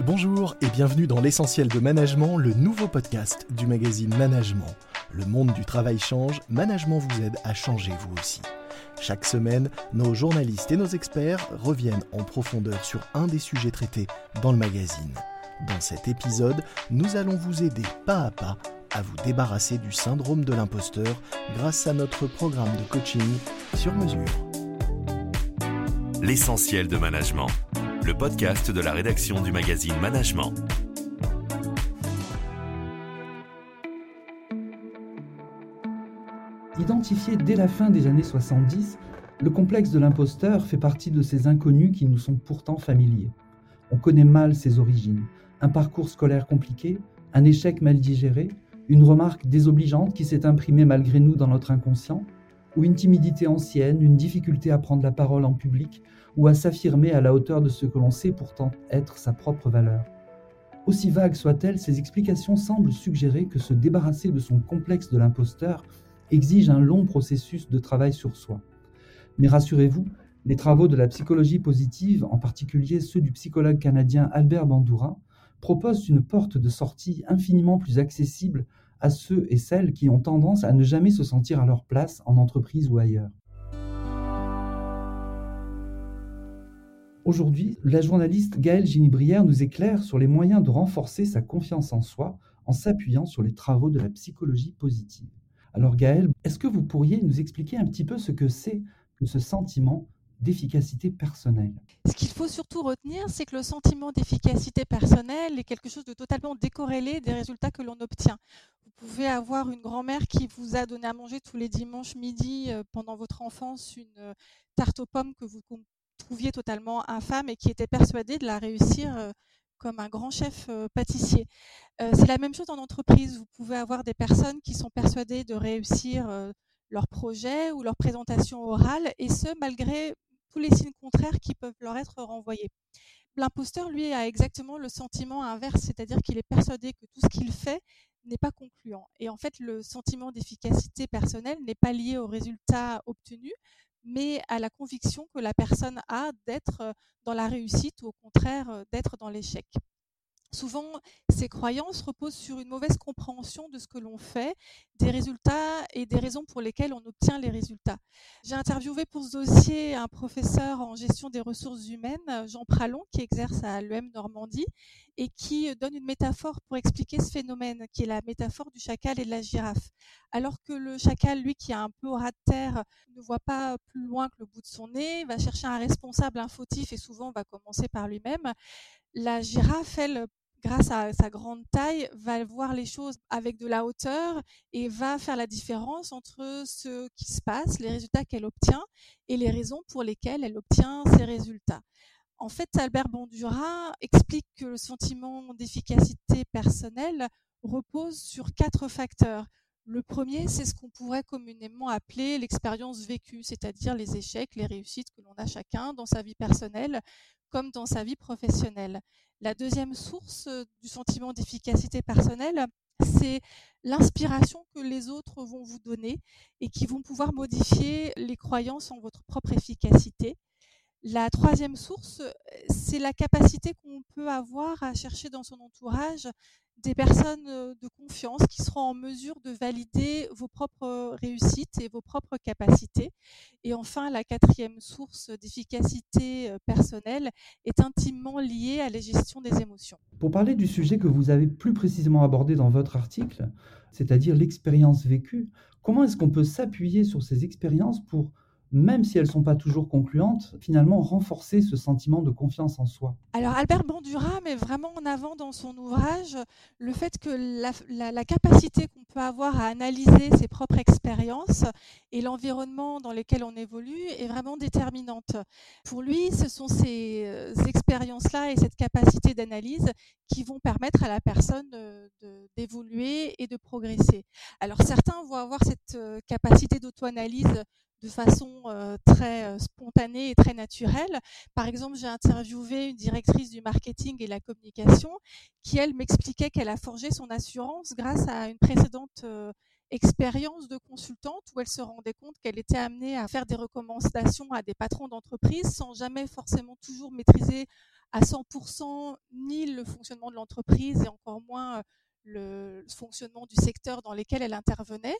Bonjour et bienvenue dans l'essentiel de management, le nouveau podcast du magazine Management. Le monde du travail change, Management vous aide à changer vous aussi. Chaque semaine, nos journalistes et nos experts reviennent en profondeur sur un des sujets traités dans le magazine. Dans cet épisode, nous allons vous aider pas à pas à vous débarrasser du syndrome de l'imposteur grâce à notre programme de coaching sur mesure. L'essentiel de management, le podcast de la rédaction du magazine Management. Identifié dès la fin des années 70, le complexe de l'imposteur fait partie de ces inconnus qui nous sont pourtant familiers. On connaît mal ses origines, un parcours scolaire compliqué, un échec mal digéré, une remarque désobligeante qui s'est imprimée malgré nous dans notre inconscient, ou une timidité ancienne, une difficulté à prendre la parole en public ou à s'affirmer à la hauteur de ce que l'on sait pourtant être sa propre valeur. Aussi vagues soient-elles, ces explications semblent suggérer que se débarrasser de son complexe de l'imposteur exige un long processus de travail sur soi. Mais rassurez-vous, les travaux de la psychologie positive, en particulier ceux du psychologue canadien Albert Bandura, proposent une porte de sortie infiniment plus accessible à ceux et celles qui ont tendance à ne jamais se sentir à leur place en entreprise ou ailleurs. Aujourd'hui, la journaliste Gaëlle Ginibrière nous éclaire sur les moyens de renforcer sa confiance en soi en s'appuyant sur les travaux de la psychologie positive. Alors Gaëlle, est-ce que vous pourriez nous expliquer un petit peu ce que c'est que ce sentiment d'efficacité personnelle? Ce qu'il faut surtout retenir, c'est que le sentiment d'efficacité personnelle est quelque chose de totalement décorrélé des résultats que l'on obtient. Vous pouvez avoir une grand-mère qui vous a donné à manger tous les dimanches midi euh, pendant votre enfance une euh, tarte aux pommes que vous trouviez totalement infâme et qui était persuadée de la réussir euh, comme un grand chef pâtissier. C'est la même chose en entreprise. Vous pouvez avoir des personnes qui sont persuadées de réussir leur projet ou leur présentation orale, et ce, malgré tous les signes contraires qui peuvent leur être renvoyés. L'imposteur, lui, a exactement le sentiment inverse, c'est-à-dire qu'il est persuadé que tout ce qu'il fait n'est pas concluant. Et en fait, le sentiment d'efficacité personnelle n'est pas lié au résultat obtenu, mais à la conviction que la personne a d'être dans la réussite ou au contraire d'être dans l'échec. Souvent, ces croyances reposent sur une mauvaise compréhension de ce que l'on fait, des résultats et des raisons pour lesquelles on obtient les résultats. J'ai interviewé pour ce dossier un professeur en gestion des ressources humaines, Jean Pralon, qui exerce à l'UM Normandie et qui donne une métaphore pour expliquer ce phénomène, qui est la métaphore du chacal et de la girafe. Alors que le chacal, lui, qui a un peu au ras de terre, ne voit pas plus loin que le bout de son nez, va chercher un responsable, un fautif et souvent va commencer par lui-même. La girafe, elle, grâce à sa grande taille, va voir les choses avec de la hauteur et va faire la différence entre ce qui se passe, les résultats qu'elle obtient et les raisons pour lesquelles elle obtient ces résultats. En fait, Albert Bandura explique que le sentiment d'efficacité personnelle repose sur quatre facteurs. Le premier, c'est ce qu'on pourrait communément appeler l'expérience vécue, c'est-à-dire les échecs, les réussites que l'on a chacun dans sa vie personnelle comme dans sa vie professionnelle. La deuxième source euh, du sentiment d'efficacité personnelle, c'est l'inspiration que les autres vont vous donner et qui vont pouvoir modifier les croyances en votre propre efficacité. La troisième source, c'est la capacité qu'on peut avoir à chercher dans son entourage des personnes de confiance qui seront en mesure de valider vos propres réussites et vos propres capacités. Et enfin, la quatrième source d'efficacité personnelle est intimement liée à la gestion des émotions. Pour parler du sujet que vous avez plus précisément abordé dans votre article, c'est-à-dire l'expérience vécue, comment est-ce qu'on peut s'appuyer sur ces expériences pour même si elles ne sont pas toujours concluantes, finalement renforcer ce sentiment de confiance en soi. Alors Albert Bandura met vraiment en avant dans son ouvrage le fait que la, capacité qu'on peut avoir à analyser ses propres expériences et l'environnement dans lequel on évolue est vraiment déterminante. Pour lui, ce sont ces euh, expériences-là et cette capacité d'analyse qui vont permettre à la personne d'évoluer et de progresser. Alors certains vont avoir cette euh, capacité d'auto-analyse de façon euh, très euh, spontanée et très naturelle. Par exemple, j'ai interviewé une directrice du marketing et la communication qui, elle, m'expliquait qu'elle a forgé son assurance grâce à une précédente euh, expérience de consultante où elle se rendait compte qu'elle était amenée à faire des recommandations à des patrons d'entreprise sans jamais forcément toujours maîtriser à 100% ni le fonctionnement de l'entreprise et encore moins le fonctionnement du secteur dans lequel elle intervenait,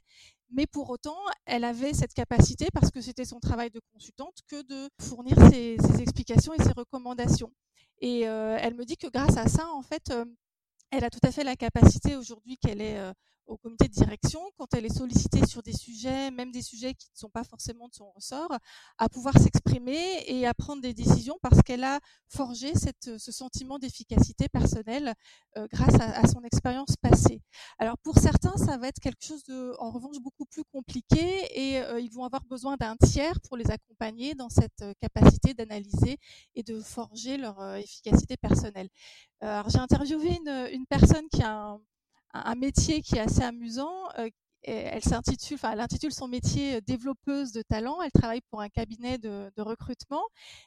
mais pour autant, elle avait cette capacité, parce que c'était son travail de consultante, que de fournir ses, explications et ses recommandations. Et elle me dit que grâce à ça, en fait, elle a tout à fait la capacité aujourd'hui qu'elle est au comité de direction, quand elle est sollicitée sur des sujets, même des sujets qui ne sont pas forcément de son ressort, à pouvoir s'exprimer et à prendre des décisions parce qu'elle a forgé cette, ce sentiment d'efficacité personnelle euh, grâce à, son expérience passée. Alors pour certains, ça va être quelque chose de, en revanche, beaucoup plus compliqué et euh, ils vont avoir besoin d'un tiers pour les accompagner dans cette euh, capacité d'analyser et de forger leur efficacité personnelle. Alors j'ai interviewé une, une personne qui a un un, métier qui est assez amusant. Euh, elle s'intitule, enfin, elle intitule son métier euh, développeuse de talent. Elle travaille pour un cabinet de, recrutement.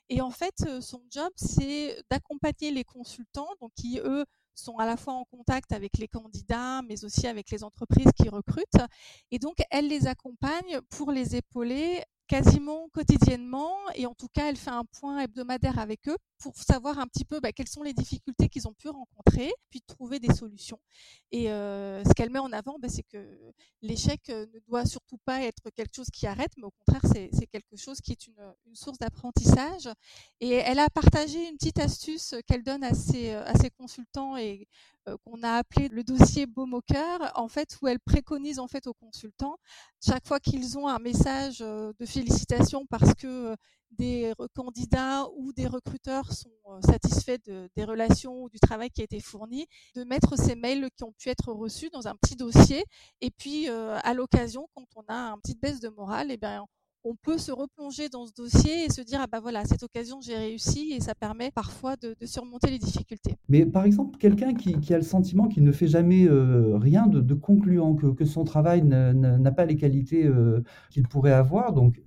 Et en fait, euh, son job, c'est d'accompagner les consultants, donc qui, eux, sont à la fois en contact avec les candidats, mais aussi avec les entreprises qui recrutent. Et donc, elle les accompagne pour les épauler quasiment quotidiennement et en tout cas elle fait un point hebdomadaire avec eux pour savoir un petit peu bah, quelles sont les difficultés qu'ils ont pu rencontrer, puis trouver des solutions. Et euh, ce qu'elle met en avant, bah, c'est que l'échec euh, ne doit surtout pas être quelque chose qui arrête, mais au contraire c'est quelque chose qui est une, source d'apprentissage. Et elle a partagé une petite astuce qu'elle donne à ses, à ses consultants et euh, qu'on a appelé le dossier Baume au cœur, en fait, où elle préconise en fait aux consultants, chaque fois qu'ils ont un message euh, félicitations parce que des candidats ou des recruteurs sont satisfaits des relations ou du travail qui a été fourni, de mettre ces mails qui ont pu être reçus dans un petit dossier. Et puis, à l'occasion, quand on a une petite baisse de morale, eh bien, on peut se replonger dans ce dossier et se dire ah bah voilà, cette occasion j'ai réussi et ça permet parfois de, surmonter les difficultés. Mais par exemple, quelqu'un qui, a le sentiment qu'il ne fait jamais rien de, concluant, que, son travail n'a pas les qualités qu'il pourrait avoir, donc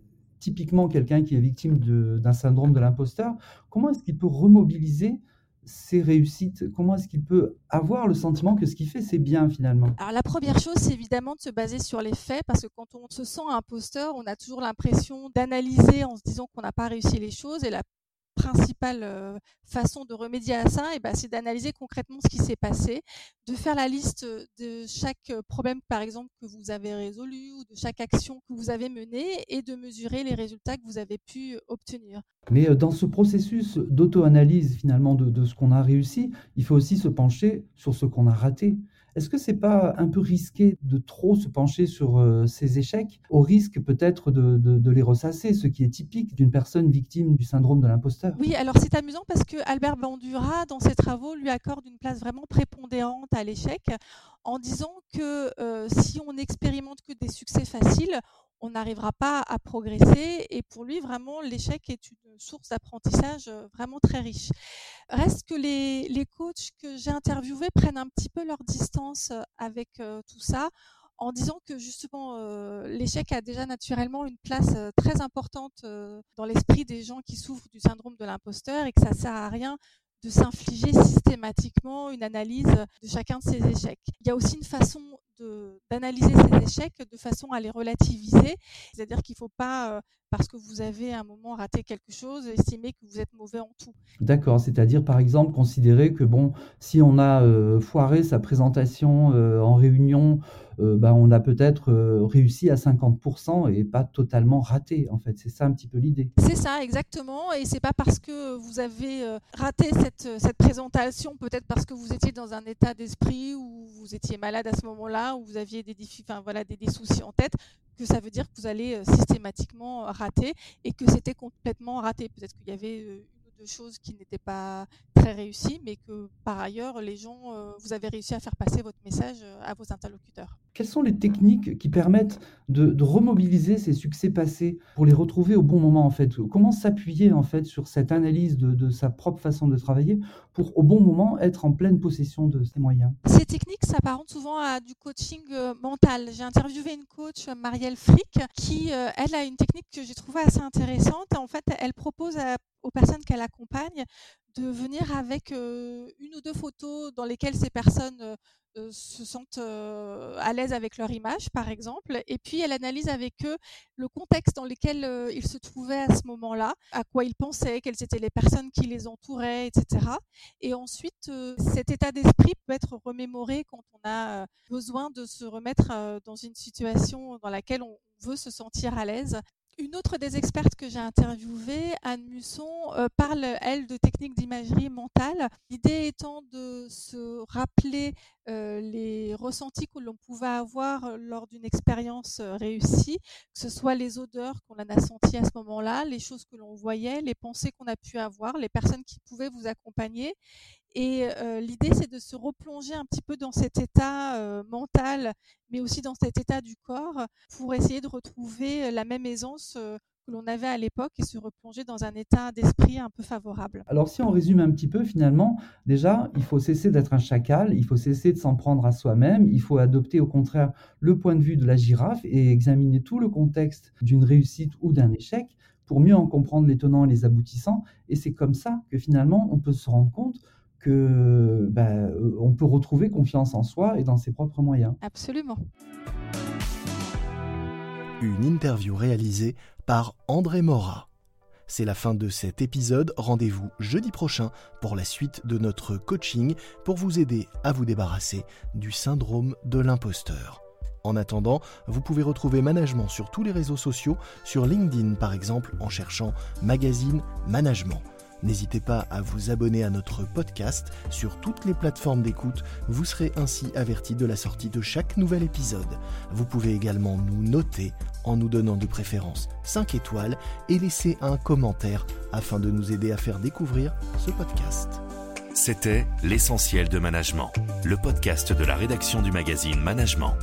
typiquement quelqu'un qui est victime d'un syndrome de l'imposteur, comment est-ce qu'il peut remobiliser ses réussites? Comment est-ce qu'il peut avoir le sentiment que ce qu'il fait, c'est bien finalement? Alors la première chose, c'est évidemment de se baser sur les faits, parce que quand on se sent imposteur, on a toujours l'impression d'analyser en se disant qu'on n'a pas réussi les choses, et la principale façon de remédier à ça, et eh ben, c'est d'analyser concrètement ce qui s'est passé, de faire la liste de chaque problème, par exemple, que vous avez résolu ou de chaque action que vous avez menée et de mesurer les résultats que vous avez pu obtenir. Mais dans ce processus d'auto-analyse finalement de, de ce qu'on a réussi, il faut aussi se pencher sur ce qu'on a raté. Est-ce que c'est pas un peu risqué de trop se pencher sur euh, ces échecs, au risque peut-être de, les ressasser, ce qui est typique d'une personne victime du syndrome de l'imposteur? Oui, alors c'est amusant parce que Albert Bandura, dans ses travaux, lui accorde une place vraiment prépondérante à l'échec en disant que euh, si on n'expérimente que des succès faciles, on n'arrivera pas à progresser. Et pour lui, vraiment, l'échec est une source d'apprentissage euh, vraiment très riche. Reste que les, les coachs que j'ai interviewés prennent un petit peu leur distance euh, avec euh, tout ça en disant que justement l'échec a déjà naturellement une place très importante dans l'esprit des gens qui souffrent du syndrome de l'imposteur et que ça sert à rien de s'infliger systématiquement une analyse de chacun de ces échecs. Il y a aussi une façon d'analyser ces échecs de façon à les relativiser, c'est-à-dire qu'il ne faut pas, euh, parce que vous avez à un moment raté quelque chose, estimer que vous êtes mauvais en tout. D'accord, c'est-à-dire par exemple considérer que bon, si on a euh, foiré sa présentation euh, en réunion, bah, on a peut-être réussi à 50% et pas totalement raté en fait. C'est ça un petit peu l'idée. C'est ça exactement, et c'est pas parce que vous avez raté cette, cette présentation, peut-être parce que vous étiez dans un état d'esprit ou vous étiez malade à ce moment-là, ou vous aviez des, soucis en tête, que ça veut dire que vous allez euh, systématiquement rater et que c'était complètement raté. Peut-être qu'il y avait euh, de choses qui n'étaient pas très réussies, mais que par ailleurs, les gens, euh, vous avez réussi à faire passer votre message euh, à vos interlocuteurs. Quelles sont les techniques qui permettent de, remobiliser ces succès passés pour les retrouver au bon moment en fait? Comment s'appuyer en fait sur cette analyse de, sa propre façon de travailler pour au bon moment être en pleine possession de ses moyens? Ces techniques s'apparentent souvent à du coaching euh, mental. J'ai interviewé une coach, Marielle Frick, qui elle a une technique que j'ai trouvée assez intéressante. En fait, elle propose aux personnes qu'elle accompagne de venir avec une ou deux photos dans lesquelles ces personnes euh, se sentent euh, à l'aise avec leur image, par exemple. Et puis, elle analyse avec eux le contexte dans lequel euh, ils se trouvaient à ce moment-là, à quoi ils pensaient, quelles étaient les personnes qui les entouraient, etc. Et ensuite, cet état d'esprit peut être remémoré quand on a besoin de se remettre dans une situation dans laquelle on veut se sentir à l'aise une autre des expertes que j'ai interviewées, Anne Musson, euh, parle, elle, de techniques d'imagerie mentale. L'idée étant de se rappeler euh, les ressentis que l'on pouvait avoir euh, lors d'une expérience réussie, que ce soit les odeurs qu'on a senties à ce moment-là, les choses que l'on voyait, les pensées qu'on a pu avoir, les personnes qui pouvaient vous accompagner. Et l'idée, c'est de se replonger un petit peu dans cet état mental, mais aussi dans cet état du corps, pour essayer de retrouver la même aisance que l'on avait à l'époque et se replonger dans un état d'esprit un peu favorable. Alors si on résume un petit peu, finalement, déjà, il faut cesser d'être un chacal, il faut cesser de s'en prendre à soi-même, il faut adopter au contraire le point de vue de la girafe et examiner tout le contexte d'une réussite ou d'un échec pour mieux en comprendre les tenants et les aboutissants. Et c'est comme ça que finalement, on peut se rendre compte que ben, euh, on peut retrouver confiance en soi et dans ses propres moyens. Absolument. Une interview réalisée par André Mora. C'est la fin de cet épisode. Rendez-vous jeudi prochain pour la suite de notre coaching pour vous aider à vous débarrasser du syndrome de l'imposteur. En attendant, vous pouvez retrouver Management sur tous les réseaux sociaux, sur LinkedIn par exemple en cherchant Magazine Management. N'hésitez pas à vous abonner à notre podcast sur toutes les plateformes d'écoute, vous serez ainsi averti de la sortie de chaque nouvel épisode. Vous pouvez également nous noter en nous donnant de préférence 5 étoiles et laisser un commentaire afin de nous aider à faire découvrir ce podcast. C'était L'essentiel de management, le podcast de la rédaction du magazine Management.